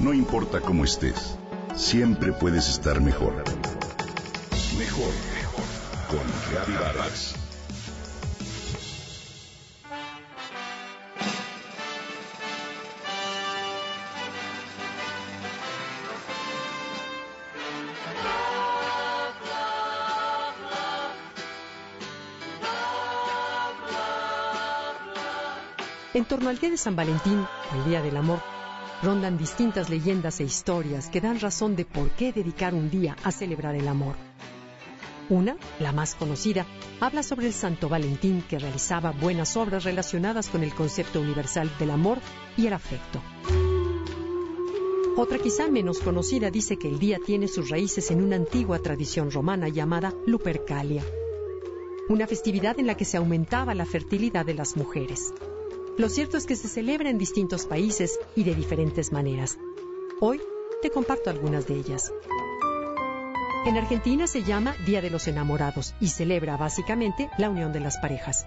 No importa cómo estés, siempre puedes estar mejor. Mejor, mejor. Con Vargas. En torno al Día de San Valentín, el Día del Amor, rondan distintas leyendas e historias que dan razón de por qué dedicar un día a celebrar el amor. Una, la más conocida, habla sobre el Santo Valentín que realizaba buenas obras relacionadas con el concepto universal del amor y el afecto. Otra quizá menos conocida dice que el día tiene sus raíces en una antigua tradición romana llamada Lupercalia, una festividad en la que se aumentaba la fertilidad de las mujeres. Lo cierto es que se celebra en distintos países y de diferentes maneras. Hoy te comparto algunas de ellas. En Argentina se llama Día de los Enamorados y celebra básicamente la unión de las parejas.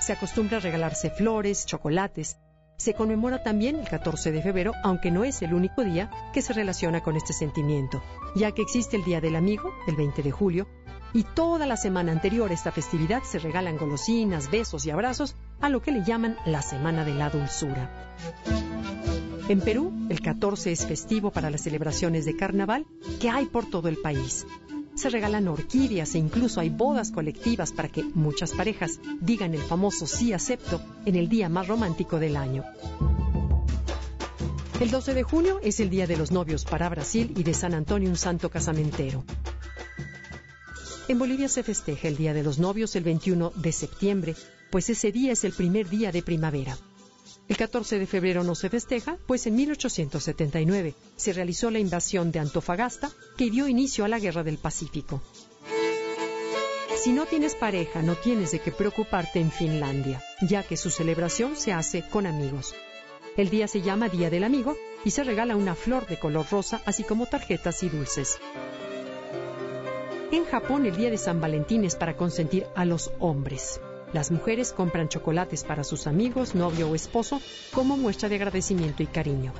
Se acostumbra regalarse flores, chocolates. Se conmemora también el 14 de febrero, aunque no es el único día que se relaciona con este sentimiento, ya que existe el Día del Amigo, el 20 de julio, y toda la semana anterior a esta festividad se regalan golosinas, besos y abrazos a lo que le llaman la Semana de la Dulzura. En Perú, el 14 es festivo para las celebraciones de carnaval que hay por todo el país. Se regalan orquídeas e incluso hay bodas colectivas para que muchas parejas digan el famoso sí acepto en el día más romántico del año. El 12 de junio es el Día de los Novios para Brasil y de San Antonio un santo casamentero. En Bolivia se festeja el Día de los Novios el 21 de septiembre, pues ese día es el primer día de primavera. El 14 de febrero no se festeja, pues en 1879 se realizó la invasión de Antofagasta que dio inicio a la Guerra del Pacífico. Si no tienes pareja, no tienes de qué preocuparte en Finlandia, ya que su celebración se hace con amigos. El día se llama Día del Amigo y se regala una flor de color rosa, así como tarjetas y dulces. En Japón el día de San Valentín es para consentir a los hombres. Las mujeres compran chocolates para sus amigos, novio o esposo como muestra de agradecimiento y cariño.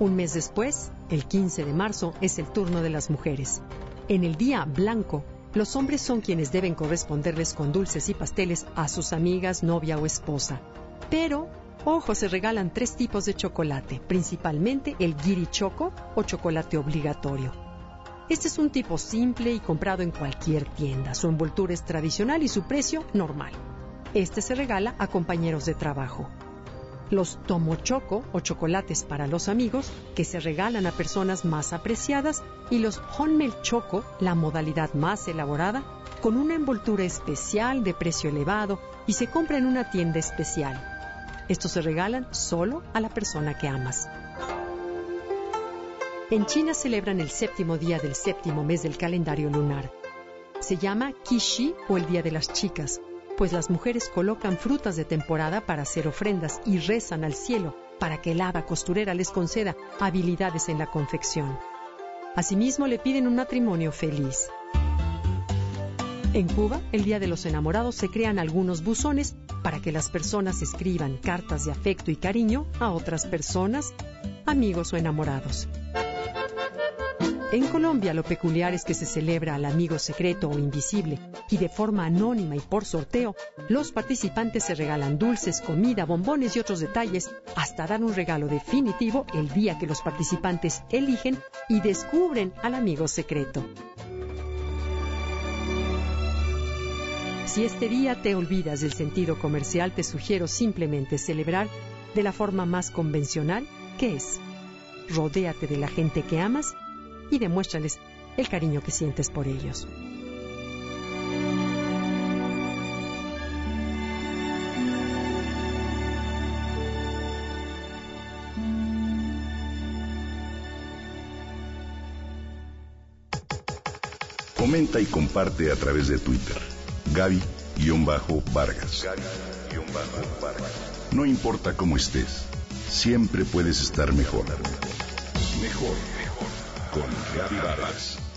Un mes después, el 15 de marzo, es el turno de las mujeres. En el día blanco, los hombres son quienes deben corresponderles con dulces y pasteles a sus amigas, novia o esposa. Pero, ojo, se regalan tres tipos de chocolate, principalmente el giri choco o chocolate obligatorio. Este es un tipo simple y comprado en cualquier tienda. Su envoltura es tradicional y su precio normal. Este se regala a compañeros de trabajo. Los tomochoco o chocolates para los amigos que se regalan a personas más apreciadas y los honmel choco, la modalidad más elaborada, con una envoltura especial de precio elevado y se compra en una tienda especial. Estos se regalan solo a la persona que amas. En China celebran el séptimo día del séptimo mes del calendario lunar. Se llama Qixi o el Día de las Chicas, pues las mujeres colocan frutas de temporada para hacer ofrendas y rezan al cielo para que el hada costurera les conceda habilidades en la confección. Asimismo le piden un matrimonio feliz. En Cuba, el Día de los Enamorados, se crean algunos buzones para que las personas escriban cartas de afecto y cariño a otras personas, amigos o enamorados. En Colombia lo peculiar es que se celebra al amigo secreto o invisible y de forma anónima y por sorteo, los participantes se regalan dulces, comida, bombones y otros detalles hasta dar un regalo definitivo el día que los participantes eligen y descubren al amigo secreto. Si este día te olvidas del sentido comercial, te sugiero simplemente celebrar de la forma más convencional que es. Rodéate de la gente que amas y demuéstrales el cariño que sientes por ellos. Comenta y comparte a través de Twitter. Gaby-Vargas. No importa cómo estés, siempre puedes estar mejor. Mejor, mejor con Vargas.